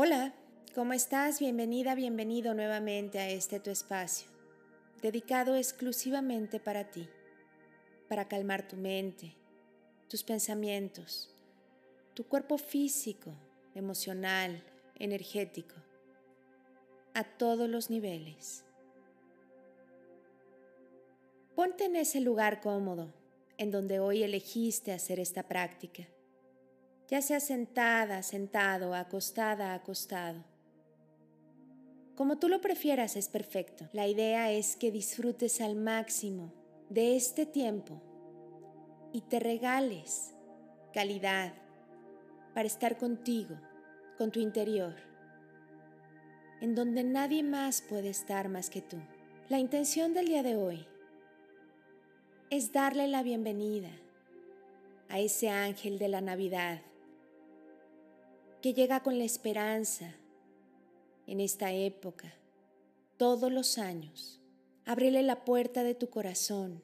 Hola, ¿cómo estás? Bienvenida, bienvenido nuevamente a este tu espacio, dedicado exclusivamente para ti, para calmar tu mente, tus pensamientos, tu cuerpo físico, emocional, energético, a todos los niveles. Ponte en ese lugar cómodo en donde hoy elegiste hacer esta práctica ya sea sentada, sentado, acostada, acostado. Como tú lo prefieras es perfecto. La idea es que disfrutes al máximo de este tiempo y te regales calidad para estar contigo, con tu interior, en donde nadie más puede estar más que tú. La intención del día de hoy es darle la bienvenida a ese ángel de la Navidad que llega con la esperanza en esta época, todos los años. Ábrele la puerta de tu corazón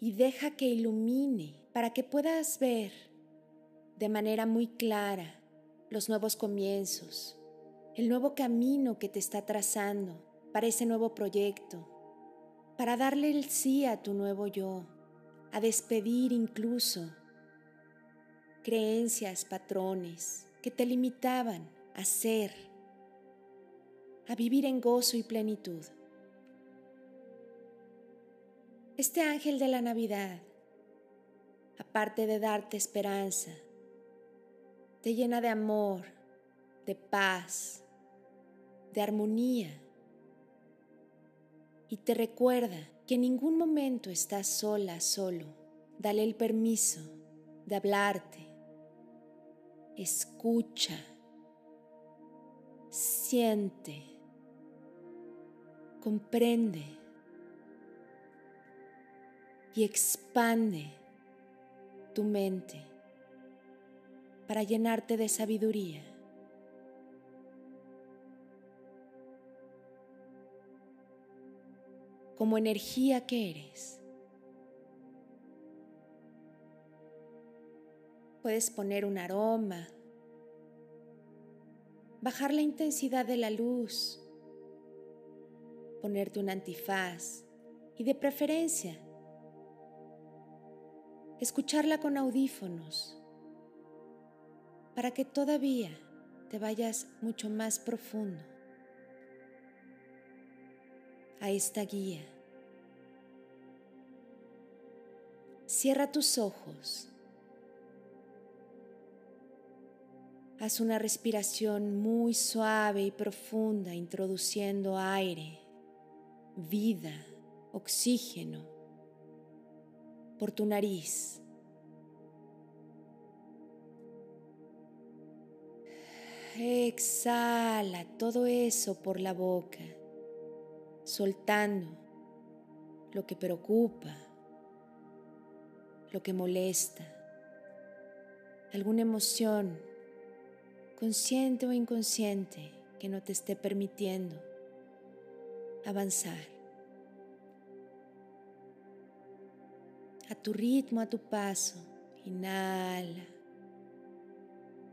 y deja que ilumine para que puedas ver de manera muy clara los nuevos comienzos, el nuevo camino que te está trazando para ese nuevo proyecto, para darle el sí a tu nuevo yo, a despedir incluso creencias, patrones, que te limitaban a ser, a vivir en gozo y plenitud. Este ángel de la Navidad, aparte de darte esperanza, te llena de amor, de paz, de armonía y te recuerda que en ningún momento estás sola, solo. Dale el permiso de hablarte, escucha, siente, comprende y expande tu mente para llenarte de sabiduría. Como energía que eres. Puedes poner un aroma, bajar la intensidad de la luz, ponerte un antifaz. Y de preferencia escucharla con audífonos. Para que todavía te vayas mucho más profundo. A esta guía. Cierra tus ojos Haz una respiración muy suave y profunda, introduciendo aire, vida, oxígeno por tu nariz. Exhala todo eso por la boca, soltando lo que preocupa, lo que molesta, alguna emoción consciente o inconsciente, que no te esté permitiendo avanzar. A tu ritmo, a tu paso, inhala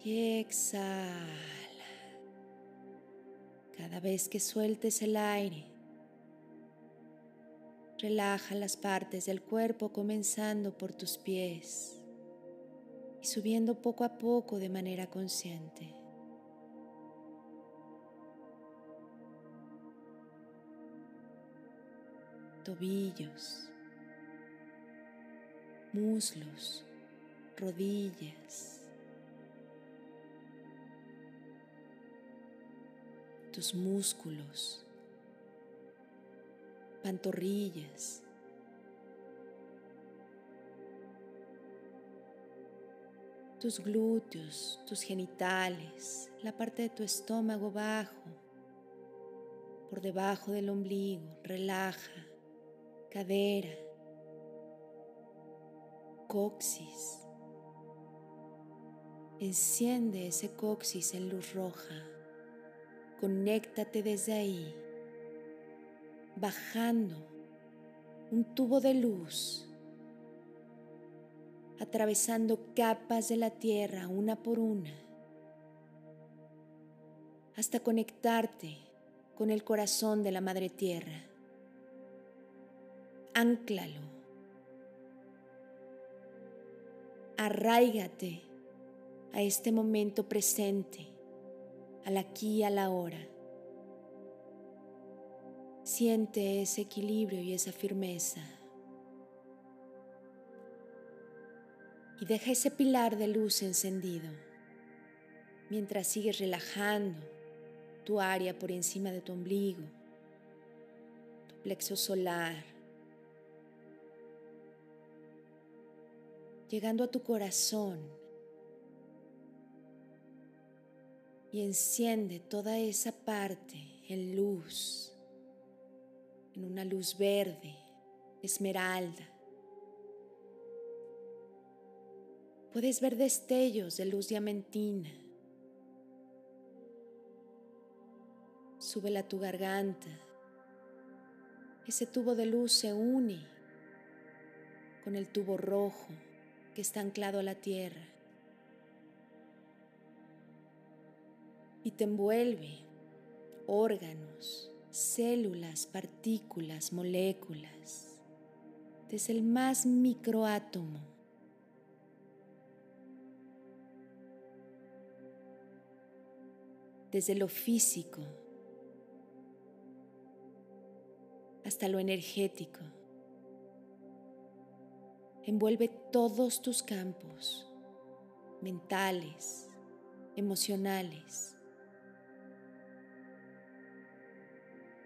y exhala. Cada vez que sueltes el aire, relaja las partes del cuerpo comenzando por tus pies y subiendo poco a poco de manera consciente. Tobillos, muslos, rodillas, tus músculos, pantorrillas, tus glúteos, tus genitales, la parte de tu estómago bajo, por debajo del ombligo, relaja, cadera, coxis. Enciende ese coxis en luz roja. Conéctate desde ahí, bajando un tubo de luz atravesando capas de la tierra una por una, hasta conectarte con el corazón de la Madre Tierra. Ánclalo. Arráigate a este momento presente, al aquí y a la hora. Siente ese equilibrio y esa firmeza. Y deja ese pilar de luz encendido mientras sigues relajando tu área por encima de tu ombligo, tu plexo solar, llegando a tu corazón y enciende toda esa parte en luz, en una luz verde, esmeralda. Puedes ver destellos de luz diamantina. Súbela a tu garganta. Ese tubo de luz se une con el tubo rojo que está anclado a la tierra y te envuelve órganos, células, partículas, moléculas, desde el más microátomo. Desde lo físico hasta lo energético envuelve todos tus campos mentales, emocionales.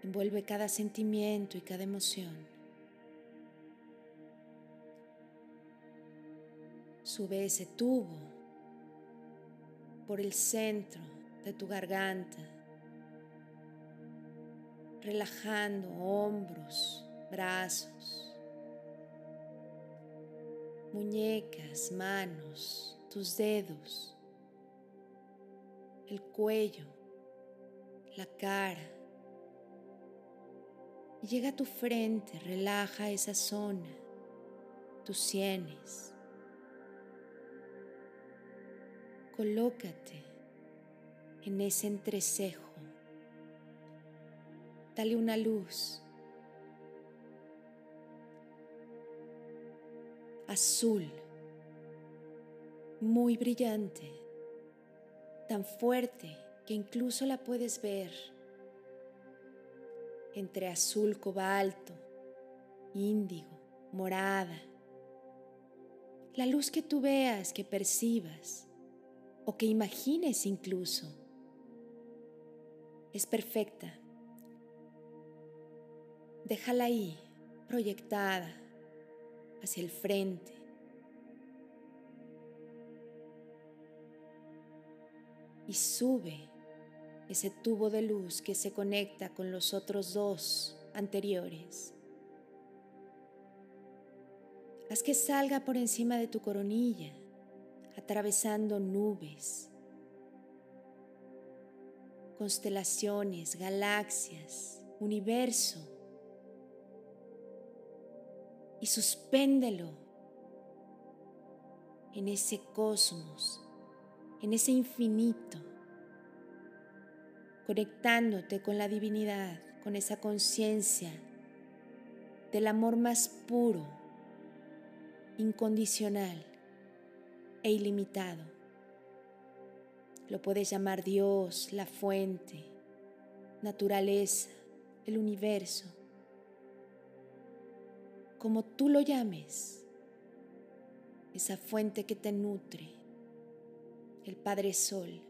Envuelve cada sentimiento y cada emoción. Sube ese tubo por el centro de tu garganta, relajando hombros, brazos muñecas, manos, tus dedos, el cuello, la cara. Llega a tu frente, relaja esa zona, tus sienes. Colócate en ese entrecejo. Dale una luz. Azul, muy brillante, tan fuerte que incluso la puedes ver. Entre azul cobalto, índigo, morada. La luz que tú veas, que percibas o que imagines incluso, es perfecta. Déjala ahí, proyectada hacia el frente. Y sube ese tubo de luz que se conecta con los otros dos anteriores. Haz que salga por encima de tu coronilla, atravesando nubes, constelaciones, galaxias, universo y suspéndelo en ese cosmos, en ese infinito, conectándote con la divinidad, con esa conciencia del amor más puro, incondicional e ilimitado. Lo puedes llamar Dios, la fuente, naturaleza, el universo como tú lo llames, esa fuente que te nutre, el Padre Sol,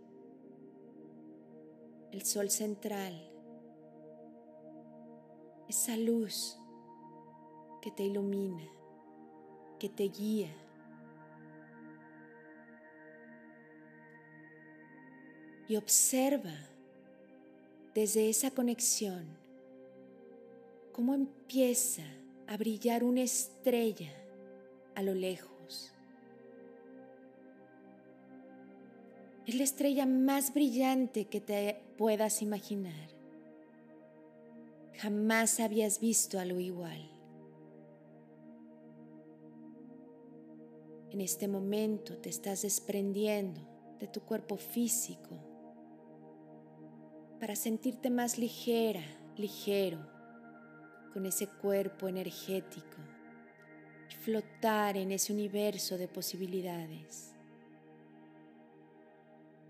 el Sol central, esa luz que te ilumina, que te guía. Y observa desde esa conexión cómo empieza a brillar una estrella a lo lejos. Es la estrella más brillante que te puedas imaginar. Jamás habías visto algo igual. En este momento te estás desprendiendo de tu cuerpo físico para sentirte más ligera, ligero, con ese cuerpo energético y flotar en ese universo de posibilidades,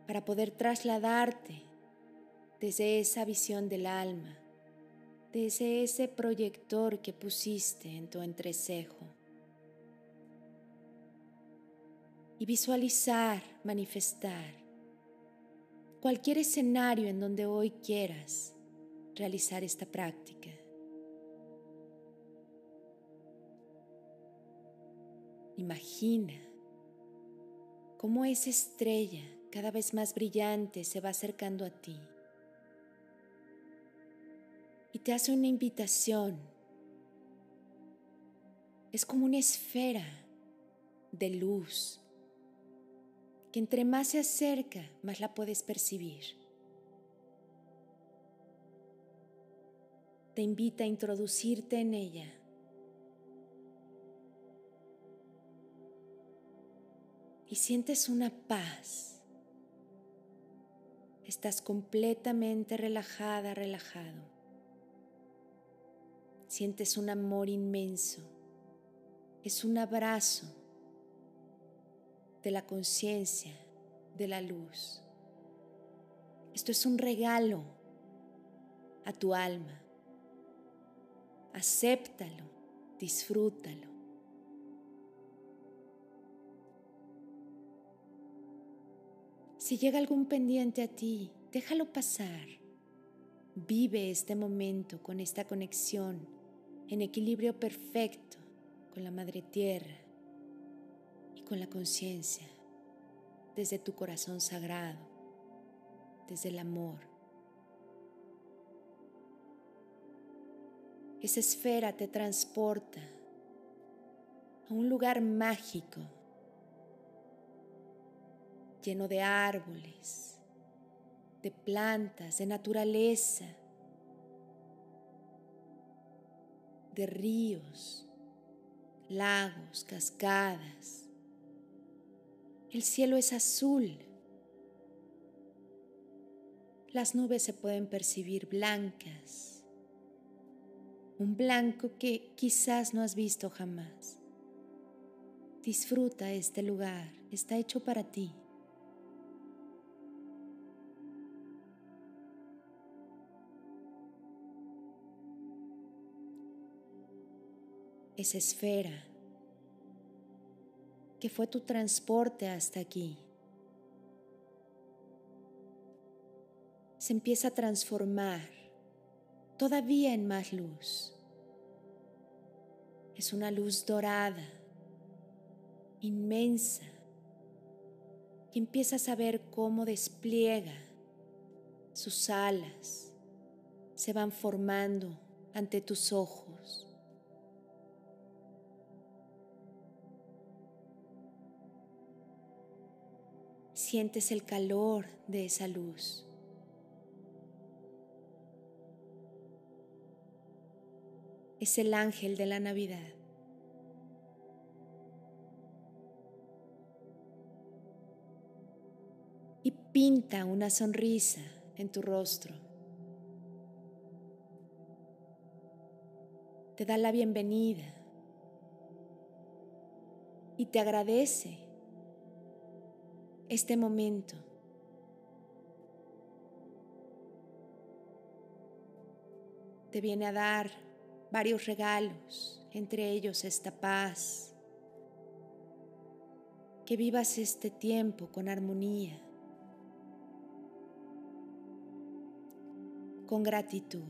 para poder trasladarte desde esa visión del alma, desde ese proyector que pusiste en tu entrecejo. Y visualizar, manifestar cualquier escenario en donde hoy quieras realizar esta práctica. Imagina cómo esa estrella cada vez más brillante se va acercando a ti y te hace una invitación. Es como una esfera de luz entre más se acerca, más la puedes percibir. Te invita a introducirte en ella. Y sientes una paz. Estás completamente relajada, relajado. Sientes un amor inmenso. Es un abrazo de la conciencia, de la luz. Esto es un regalo a tu alma. Acéptalo, disfrútalo. Si llega algún pendiente a ti, déjalo pasar. Vive este momento con esta conexión en equilibrio perfecto con la Madre Tierra con la conciencia desde tu corazón sagrado, desde el amor. Esa esfera te transporta a un lugar mágico, lleno de árboles, de plantas, de naturaleza, de ríos, lagos, cascadas. El cielo es azul. Las nubes se pueden percibir blancas. Un blanco que quizás no has visto jamás. Disfruta este lugar, está hecho para ti. esa esfera que fue tu transporte hasta aquí. Se empieza a transformar todavía en más luz. Es una luz dorada, inmensa, y empiezas a ver cómo despliega sus alas, se van formando ante tus ojos. Sientes el calor de esa luz. Es el ángel de la Navidad. Y pinta una sonrisa en tu rostro. Te da la bienvenida y te agradece este momento. Te viene a dar varios regalos, entre ellos esta paz. Que vivas este tiempo con armonía, con gratitud.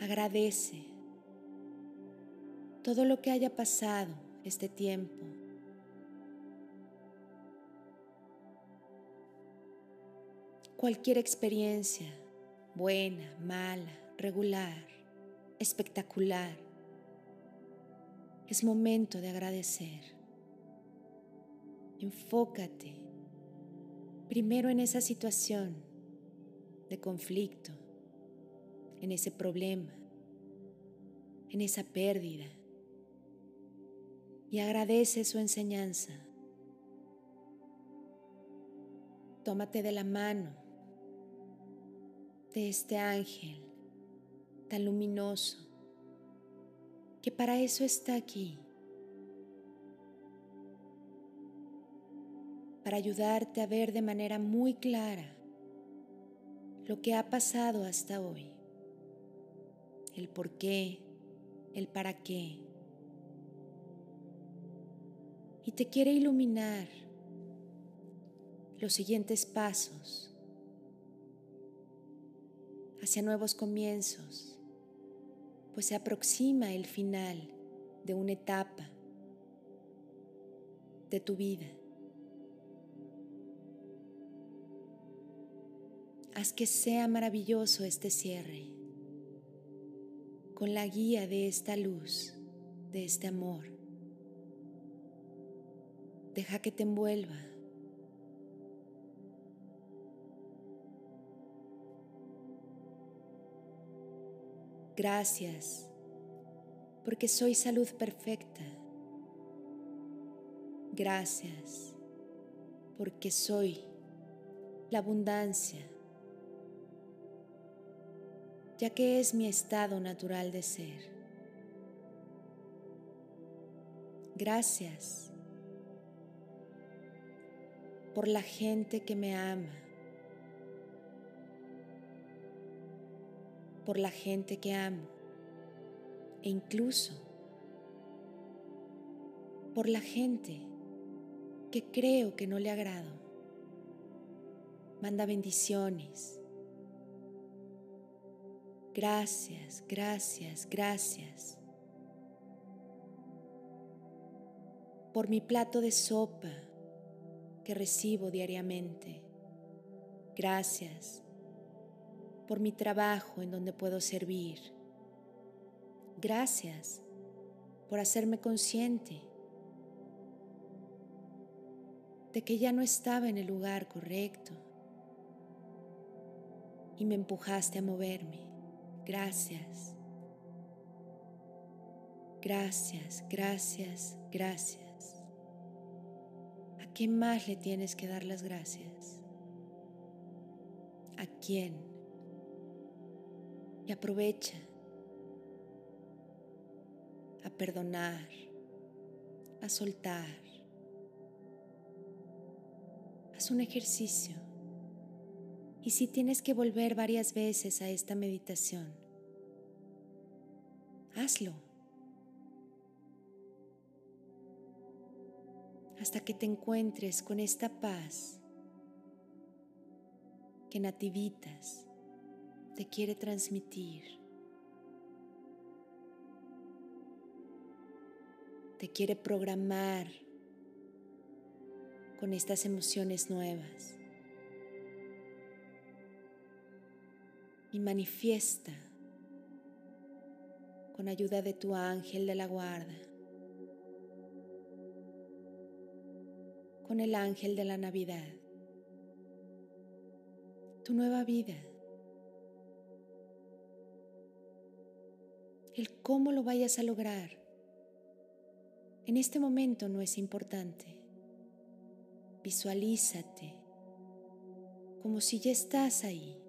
Agradece todo lo que haya pasado este tiempo. Cualquier experiencia, buena, mala, regular, espectacular, es momento de agradecer. Enfócate primero en esa situación de conflicto, en ese problema, en esa pérdida y agradece su enseñanza. tómate de la mano de este ángel tan luminoso que para eso está aquí, para ayudarte a ver de manera muy clara lo que ha pasado hasta hoy, el por qué, el para qué. Y te quiere iluminar los siguientes pasos hacia nuevos comienzos, pues se aproxima el final de una etapa de tu vida. Haz que sea maravilloso este cierre con la guía de esta luz, de este amor. Deja que te envuelva. Gracias, porque soy salud perfecta. Gracias, porque soy la abundancia ya que es mi estado natural de ser. Gracias por la gente que me ama, por la gente que amo e incluso por la gente que creo que no le agrado. Manda bendiciones Gracias, gracias, gracias. Por mi plato de sopa que recibo diariamente. Gracias por mi trabajo en donde puedo servir. Gracias por hacerme consciente de que ya no estaba en el lugar correcto y me empujaste a moverme. Gracias. Gracias, gracias, gracias. ¿A quién más le tienes que dar las gracias? ¿A quién? Y aprovecha a perdonar, a soltar. Haz un ejercicio y si tienes que volver varias veces a esta meditación, hazlo. Hasta que te encuentres con esta paz que Nativitas te quiere transmitir. Te quiere programar con estas emociones nuevas. y manifiesta con ayuda de tu ángel de la guarda, con el ángel de la Navidad, tu nueva vida. El cómo lo vayas a lograr en este momento no es importante. Visualízate como si ya estás ahí.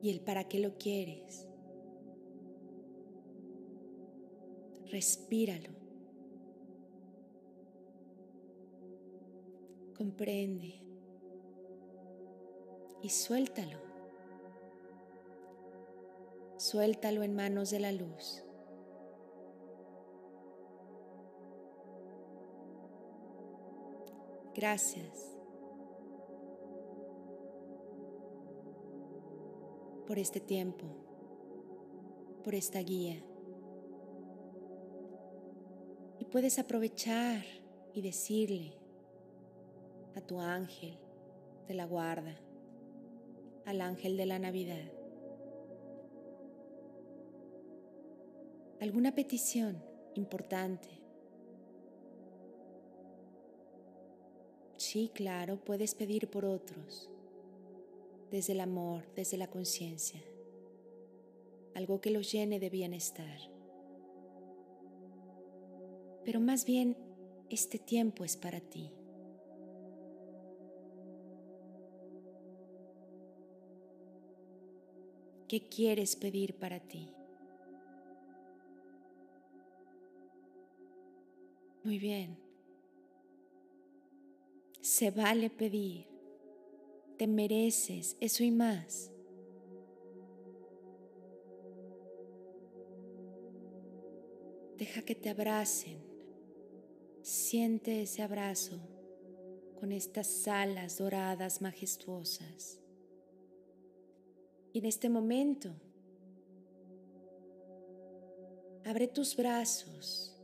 y el para qué lo quieres. Respíralo. Comprende y suéltalo. Suéltalo en manos de la luz. Gracias. por este tiempo, por esta guía. Puedes aprovechar y decirle a tu ángel de la guarda, al ángel de la Navidad, alguna petición importante. Sí, claro, puedes pedir por otros desde el amor, desde la conciencia, algo que los llene de bienestar. Pero más bien este tiempo es para ti. ¿Qué quieres pedir para ti? Muy bien. Se vale pedir. Te mereces eso y más. Deja que te abracen. Siente ese abrazo con estas alas doradas majestuosas. Y en este momento, abre tus brazos.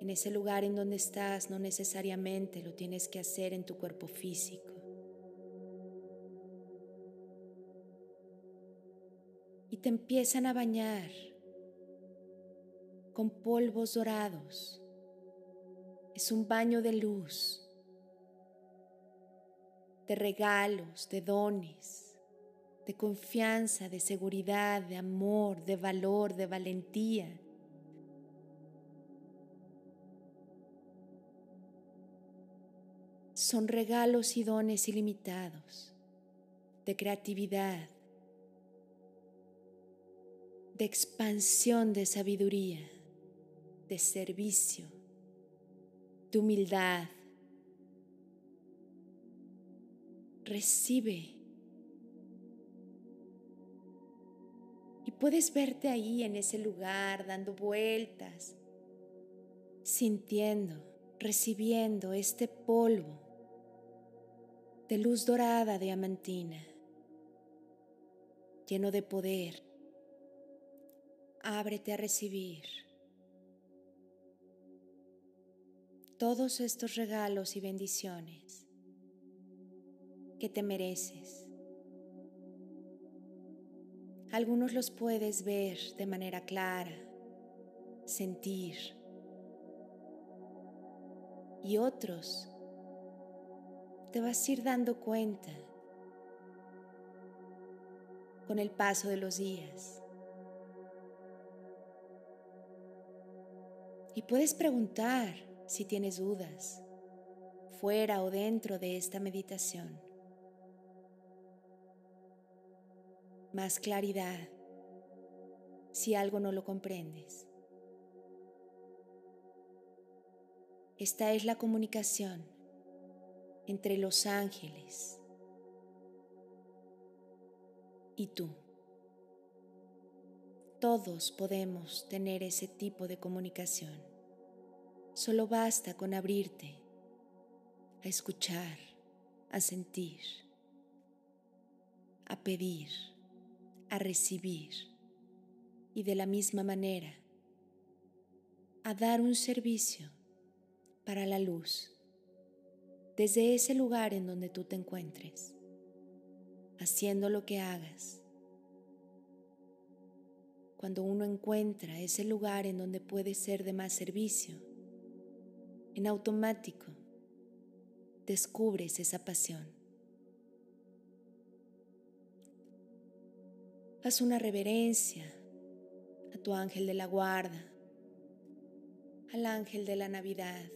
En ese lugar en donde estás no necesariamente lo tienes que hacer en tu cuerpo físico. Y te empiezan a bañar con polvos dorados. Es un baño de luz, de regalos, de dones, de confianza, de seguridad, de amor, de valor, de valentía. Son regalos y dones ilimitados de creatividad, de expansión de sabiduría de servicio, de humildad. Recibe. Y puedes verte ahí en ese lugar dando vueltas, sintiendo, recibiendo este polvo de luz dorada diamantina, lleno de poder. Ábrete a recibir. Todos estos regalos y bendiciones que te mereces. Algunos los puedes ver de manera clara, sentir, y otros te vas a ir dando cuenta con el paso de los días. Y puedes preguntar, si tienes dudas, fuera o dentro de esta meditación. Más claridad si algo no lo comprendes. Esta es la comunicación entre los ángeles y tú. Todos podemos tener ese tipo de comunicación. Solo basta con abrirte a escuchar, a sentir, a pedir, a recibir y de la misma manera a dar un servicio para la luz desde ese lugar en donde tú te encuentres, haciendo lo que hagas. Cuando uno encuentra ese lugar en donde puede ser de más servicio, en automático descubres esa pasión. Haz una reverencia a tu ángel de la guarda, al ángel de la Navidad,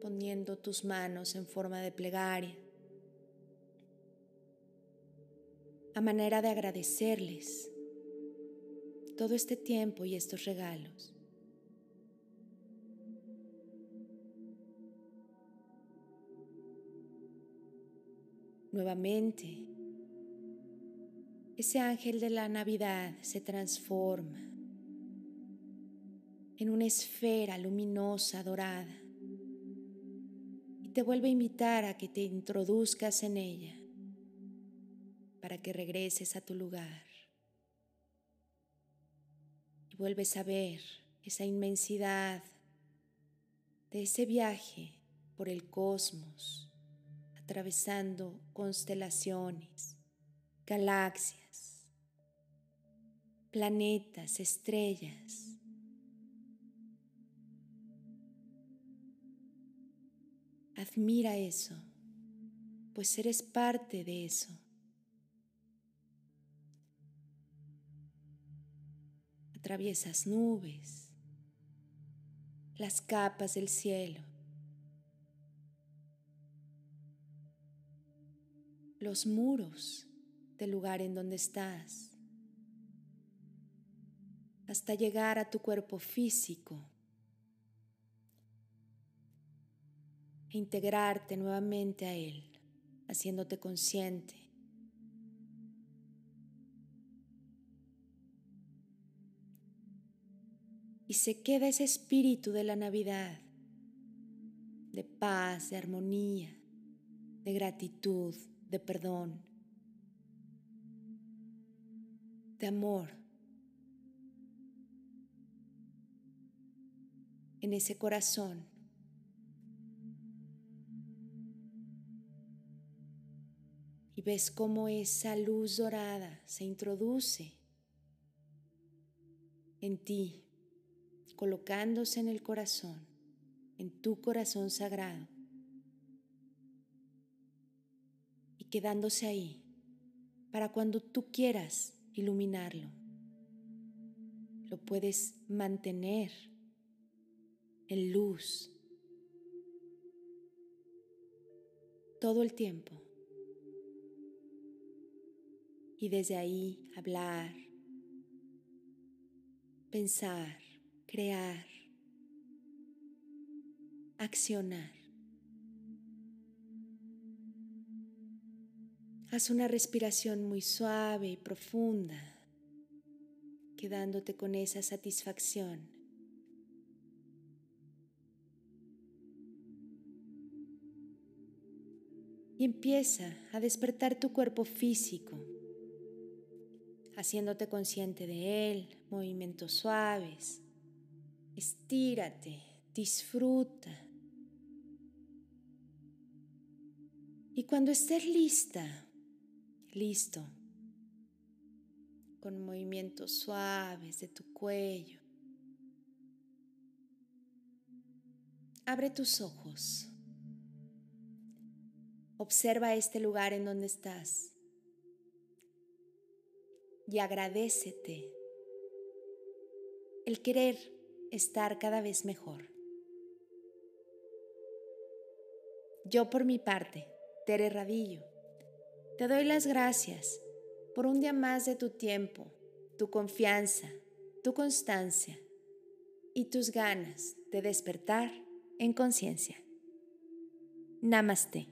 poniendo tus manos en forma de plegaria, a manera de agradecerles todo este tiempo y estos regalos. Nuevamente, ese ángel de la Navidad se transforma en una esfera luminosa dorada y te vuelve a invitar a que te introduzcas en ella para que regreses a tu lugar. Y vuelves a ver esa inmensidad de ese viaje por el cosmos atravesando constelaciones, galaxias, planetas, estrellas. Admira eso, pues eres parte de eso. Atraviesas nubes, las capas del cielo, los muros del lugar en donde estás, hasta llegar a tu cuerpo físico. E integrarte nuevamente a él, haciéndote consciente. Y se queda ese espíritu de la Navidad, de paz, de armonía, de gratitud, de perdón, de amor. En ese corazón y ves cómo esa luz dorada se introduce en ti, colocándose en el corazón, en tu corazón sagrado quedándose ahí para cuando tú quieras iluminarlo. Lo puedes mantener en luz todo el tiempo y desde ahí hablar, pensar, crear, accionar. Haz una respiración muy suave y profunda, quedándote con esa satisfacción. Y empieza a despertar tu cuerpo físico haciéndote consciente de él, movimientos suaves. Estírate, disfruta. Y cuando estés lista, listo, con movimientos suaves de tu cuello, abre tus ojos. Observa este lugar en donde estás y agradecete el querer estar cada vez mejor. Yo por mi parte, Tere Radillo, te doy las gracias por un día más de tu tiempo, tu confianza, tu constancia y tus ganas de despertar en conciencia. Namaste.